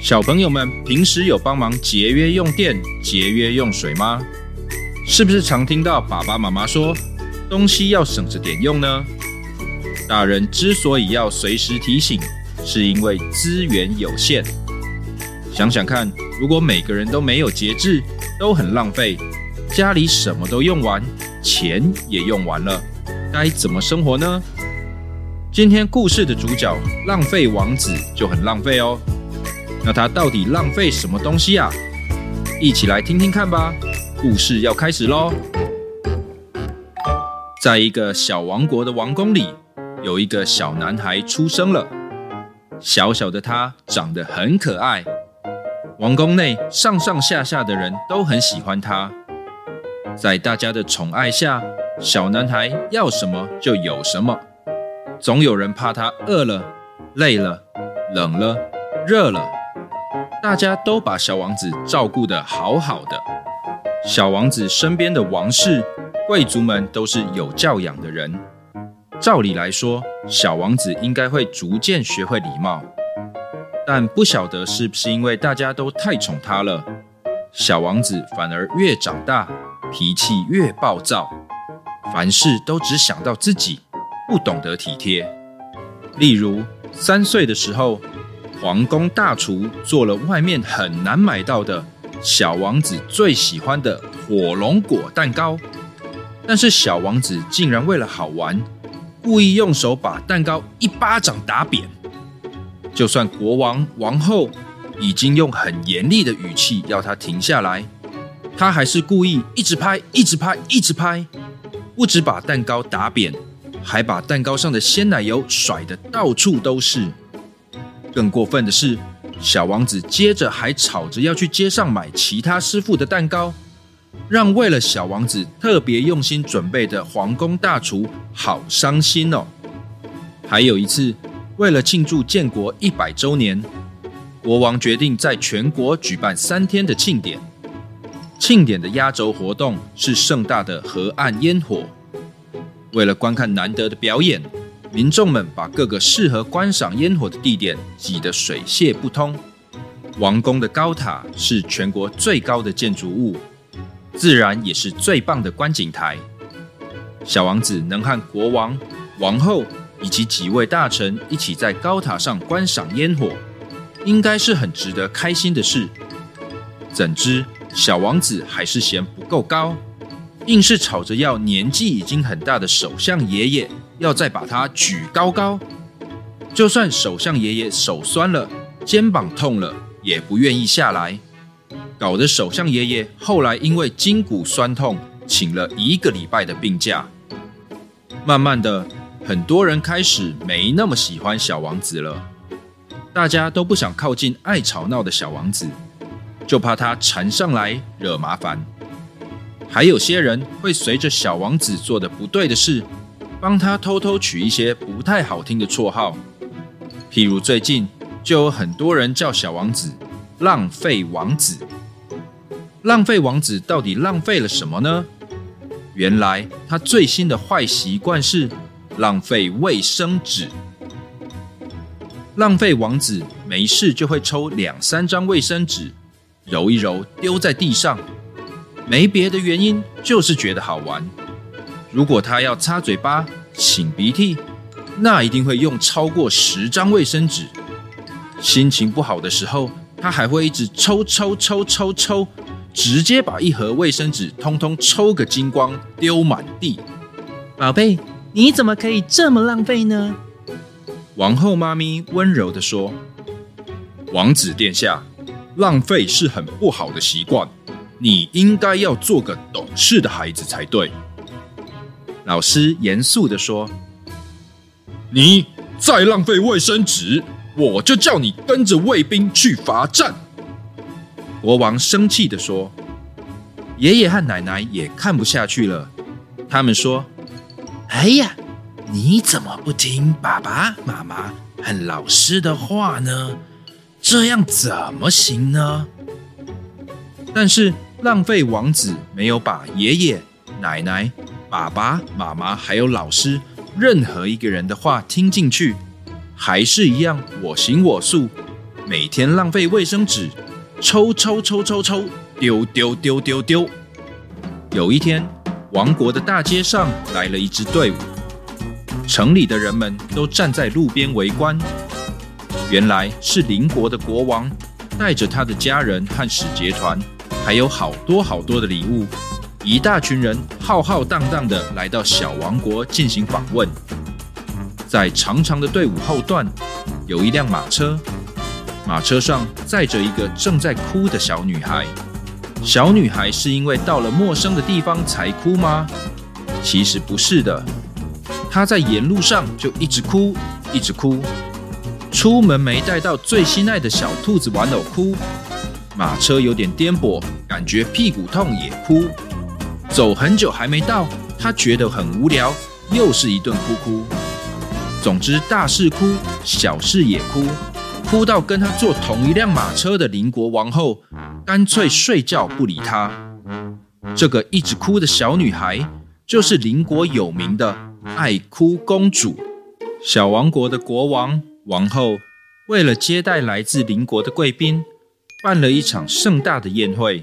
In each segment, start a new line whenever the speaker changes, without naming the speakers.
小朋友们平时有帮忙节约用电、节约用水吗？是不是常听到爸爸妈妈说东西要省着点用呢？大人之所以要随时提醒，是因为资源有限。想想看，如果每个人都没有节制，都很浪费，家里什么都用完，钱也用完了，该怎么生活呢？今天故事的主角浪费王子就很浪费哦。那他到底浪费什么东西啊？一起来听听看吧。故事要开始喽。在一个小王国的王宫里，有一个小男孩出生了。小小的他长得很可爱，王宫内上上下下的人都很喜欢他。在大家的宠爱下，小男孩要什么就有什么。总有人怕他饿了、累了、冷了、热了。大家都把小王子照顾得好好的。小王子身边的王室贵族们都是有教养的人，照理来说，小王子应该会逐渐学会礼貌。但不晓得是不是因为大家都太宠他了，小王子反而越长大，脾气越暴躁，凡事都只想到自己，不懂得体贴。例如，三岁的时候。皇宫大厨做了外面很难买到的小王子最喜欢的火龙果蛋糕，但是小王子竟然为了好玩，故意用手把蛋糕一巴掌打扁。就算国王王后已经用很严厉的语气要他停下来，他还是故意一直拍，一直拍，一直拍，不止把蛋糕打扁，还把蛋糕上的鲜奶油甩得到处都是。更过分的是，小王子接着还吵着要去街上买其他师傅的蛋糕，让为了小王子特别用心准备的皇宫大厨好伤心哦。还有一次，为了庆祝建国一百周年，国王决定在全国举办三天的庆典。庆典的压轴活动是盛大的河岸烟火。为了观看难得的表演。民众们把各个适合观赏烟火的地点挤得水泄不通。王宫的高塔是全国最高的建筑物，自然也是最棒的观景台。小王子能和国王、王后以及几位大臣一起在高塔上观赏烟火，应该是很值得开心的事。怎知小王子还是嫌不够高，硬是吵着要年纪已经很大的首相爷爷。要再把它举高高，就算首相爷爷手酸了、肩膀痛了，也不愿意下来，搞得首相爷爷后来因为筋骨酸痛，请了一个礼拜的病假。慢慢的，很多人开始没那么喜欢小王子了，大家都不想靠近爱吵闹的小王子，就怕他缠上来惹麻烦。还有些人会随着小王子做的不对的事。帮他偷偷取一些不太好听的绰号，譬如最近就有很多人叫小王子“浪费王子”。浪费王子到底浪费了什么呢？原来他最新的坏习惯是浪费卫生纸。浪费王子没事就会抽两三张卫生纸，揉一揉丢在地上，没别的原因，就是觉得好玩。如果他要擦嘴巴、擤鼻涕，那一定会用超过十张卫生纸。心情不好的时候，他还会一直抽抽抽抽抽，直接把一盒卫生纸通通抽个精光，丢满地。
宝贝，你怎么可以这么浪费呢？
王后妈咪温柔地说：“王子殿下，浪费是很不好的习惯，你应该要做个懂事的孩子才对。”
老师严肃地说：“
你再浪费卫生纸，我就叫你跟着卫兵去罚站。”国王生气地说：“爷爷和奶奶也看不下去了。他们说：‘
哎呀，你怎么不听爸爸妈妈和老师的话呢？这样怎么行呢？’
但是浪费王子没有把爷爷奶奶、爸爸妈妈还有老师任何一个人的话听进去，还是一样我行我素，每天浪费卫生纸。”抽抽抽抽抽，丢丢丢丢丢。有一天，王国的大街上来了一支队伍，城里的人们都站在路边围观。原来是邻国的国王带着他的家人和使节团，还有好多好多的礼物，一大群人浩浩荡荡的来到小王国进行访问。在长长的队伍后段，有一辆马车。马车上载着一个正在哭的小女孩。小女孩是因为到了陌生的地方才哭吗？其实不是的，她在沿路上就一直哭，一直哭。出门没带到最心爱的小兔子玩偶，哭。马车有点颠簸，感觉屁股痛也哭。走很久还没到，她觉得很无聊，又是一顿哭哭。总之，大事哭，小事也哭。哭到跟他坐同一辆马车的邻国王后，干脆睡觉不理他。这个一直哭的小女孩，就是邻国有名的爱哭公主。小王国的国王、王后为了接待来自邻国的贵宾，办了一场盛大的宴会。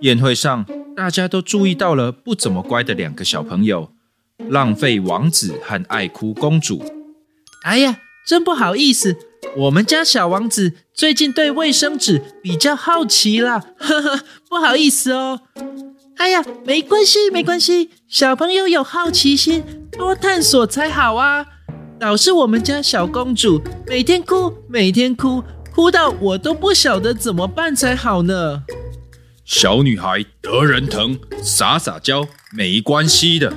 宴会上，大家都注意到了不怎么乖的两个小朋友——浪费王子和爱哭公主。
哎呀，真不好意思。我们家小王子最近对卫生纸比较好奇啦，呵呵，不好意思哦。哎呀，没关系，没关系，小朋友有好奇心，多探索才好啊。倒是我们家小公主每天哭，每天哭，哭到我都不晓得怎么办才好呢。
小女孩得人疼，撒撒娇没关系的。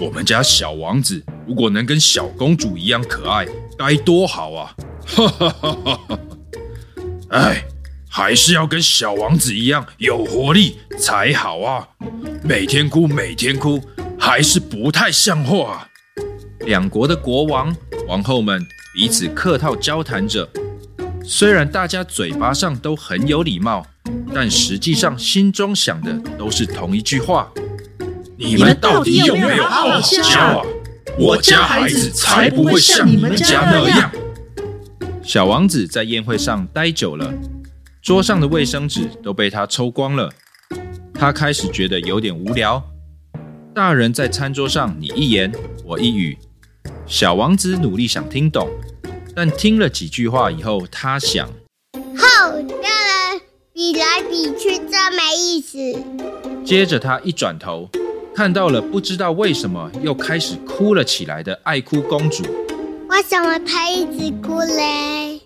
我们家小王子如果能跟小公主一样可爱，该多好啊！哈哈哈哈哈！哎，还是要跟小王子一样有活力才好啊！每天哭，每天哭，还是不太像话。两国的国王、王后们彼此客套交谈着，虽然大家嘴巴上都很有礼貌，但实际上心中想的都是同一句话：你们到底有没有好好教啊？我家孩子才不会像你们家那样。小王子在宴会上待久了，桌上的卫生纸都被他抽光了。他开始觉得有点无聊。大人在餐桌上你一言我一语，小王子努力想听懂，但听了几句话以后，他想：
好，让人比来比去真没意思。
接着他一转头，看到了不知道为什么又开始哭了起来的爱哭公主。
为什么他一直哭嘞？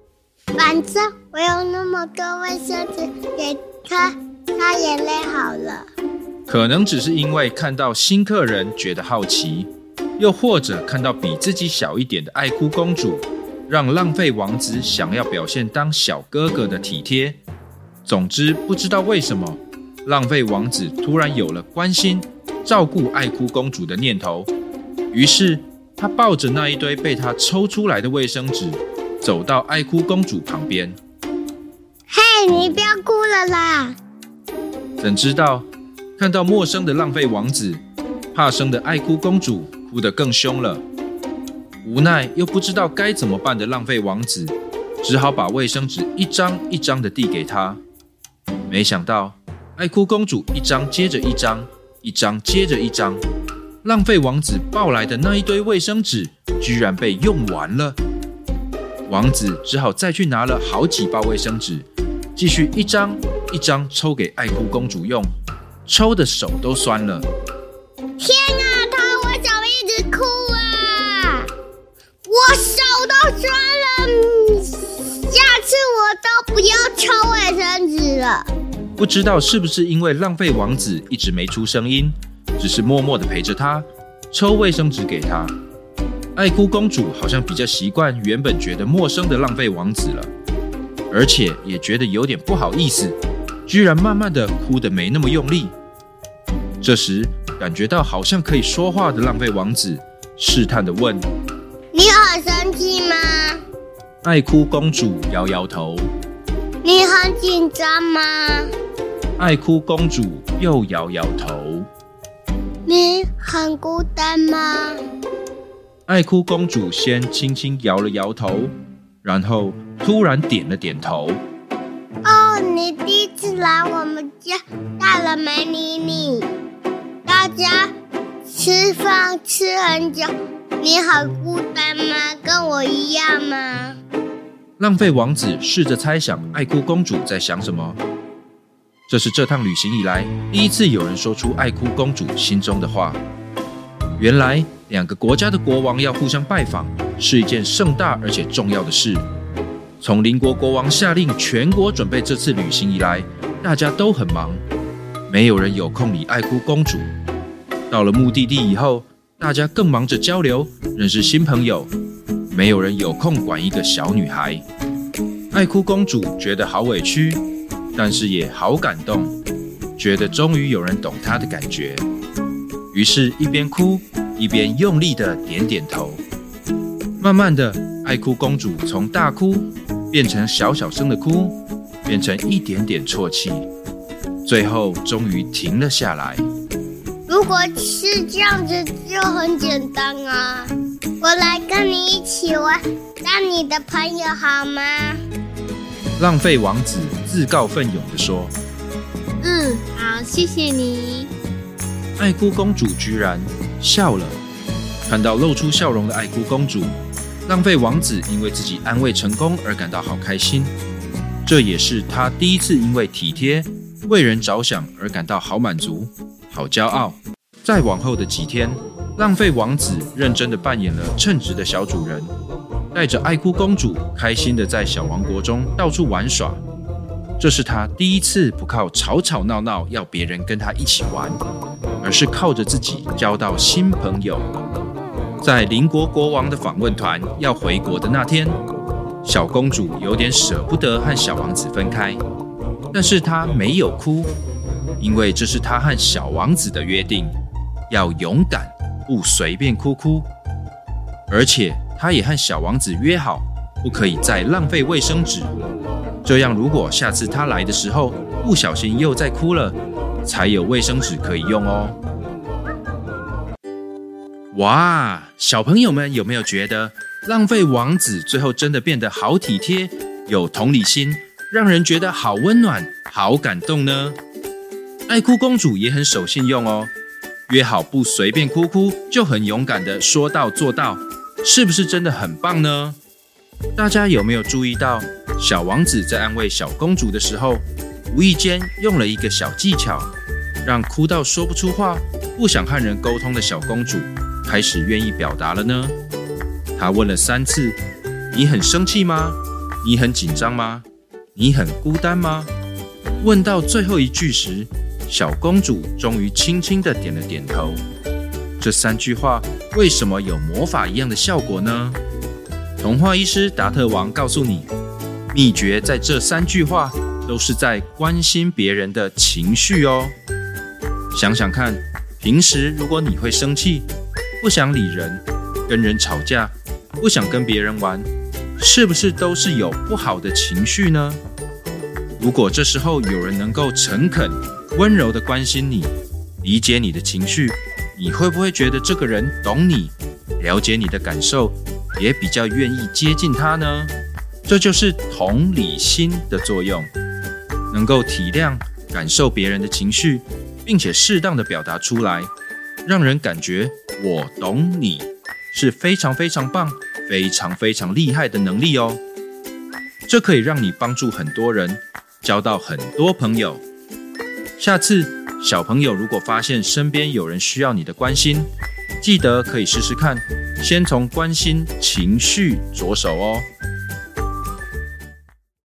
反正我有那么多卫生纸给他，擦眼泪好了。
可能只是因为看到新客人觉得好奇，又或者看到比自己小一点的爱哭公主，让浪费王子想要表现当小哥哥的体贴。总之，不知道为什么，浪费王子突然有了关心、照顾爱哭公主的念头，于是。他抱着那一堆被他抽出来的卫生纸，走到爱哭公主旁边。
嘿，你不要哭了啦！
怎知道看到陌生的浪费王子，怕生的爱哭公主哭得更凶了。无奈又不知道该怎么办的浪费王子，只好把卫生纸一张一张的递给他。没想到爱哭公主一张接着一张，一张接着一张。浪费王子抱来的那一堆卫生纸居然被用完了，王子只好再去拿了好几包卫生纸，继续一张一张抽给爱哭公主用，抽的手都酸了。
天啊，他为什么一直哭啊？我手都酸了，下次我都不要抽卫生纸了。
不知道是不是因为浪费王子一直没出声音。只是默默的陪着他，抽卫生纸给他。爱哭公主好像比较习惯原本觉得陌生的浪费王子了。而且也觉得有点不好意思，居然慢慢的哭得没那么用力。这时，感觉到好像可以说话的浪费王子试探的问：“
你很生气吗？”
爱哭公主摇摇头。
“你很紧张吗？”
爱哭公主又摇摇头。
“你很孤单吗？”
爱哭公主先轻轻摇了摇头，然后突然点了点头。
哦，你第一次来我们家，大人没理你，大家吃饭吃很久，你很孤单吗？跟我一样吗？
浪费王子试着猜想爱哭公主在想什么。这是这趟旅行以来第一次有人说出爱哭公主心中的话。原来。两个国家的国王要互相拜访，是一件盛大而且重要的事。从邻国国王下令全国准备这次旅行以来，大家都很忙，没有人有空理爱哭公主。到了目的地以后，大家更忙着交流、认识新朋友，没有人有空管一个小女孩。爱哭公主觉得好委屈，但是也好感动，觉得终于有人懂她的感觉，于是，一边哭。一边用力的点点头，慢慢的，爱哭公主从大哭变成小小声的哭，变成一点点啜泣，最后终于停了下来。
如果是这样子，就很简单啊！我来跟你一起玩，当你的朋友好吗？
浪费王子自告奋勇的说：“
嗯，好，谢谢你。”
爱哭公主居然。笑了，看到露出笑容的爱哭公主，浪费王子因为自己安慰成功而感到好开心。这也是他第一次因为体贴、为人着想而感到好满足、好骄傲。再往后的几天，浪费王子认真的扮演了称职的小主人，带着爱哭公主开心的在小王国中到处玩耍。这是他第一次不靠吵吵闹闹要别人跟他一起玩，而是靠着自己交到新朋友。在邻国国王的访问团要回国的那天，小公主有点舍不得和小王子分开，但是她没有哭，因为这是她和小王子的约定，要勇敢，不随便哭哭。而且她也和小王子约好，不可以再浪费卫生纸。这样，如果下次他来的时候不小心又在哭了，才有卫生纸可以用哦。哇，小朋友们有没有觉得浪费王子最后真的变得好体贴、有同理心，让人觉得好温暖、好感动呢？爱哭公主也很守信用哦，约好不随便哭哭，就很勇敢的说到做到，是不是真的很棒呢？大家有没有注意到？小王子在安慰小公主的时候，无意间用了一个小技巧，让哭到说不出话、不想和人沟通的小公主开始愿意表达了呢。他问了三次：“你很生气吗？你很紧张吗？你很孤单吗？”问到最后一句时，小公主终于轻轻的点了点头。这三句话为什么有魔法一样的效果呢？童话医师达特王告诉你。秘诀在这三句话，都是在关心别人的情绪哦。想想看，平时如果你会生气，不想理人，跟人吵架，不想跟别人玩，是不是都是有不好的情绪呢？如果这时候有人能够诚恳、温柔的关心你，理解你的情绪，你会不会觉得这个人懂你，了解你的感受，也比较愿意接近他呢？这就是同理心的作用，能够体谅、感受别人的情绪，并且适当的表达出来，让人感觉我懂你，是非常非常棒、非常非常厉害的能力哦。这可以让你帮助很多人，交到很多朋友。下次小朋友如果发现身边有人需要你的关心，记得可以试试看，先从关心情绪着手哦。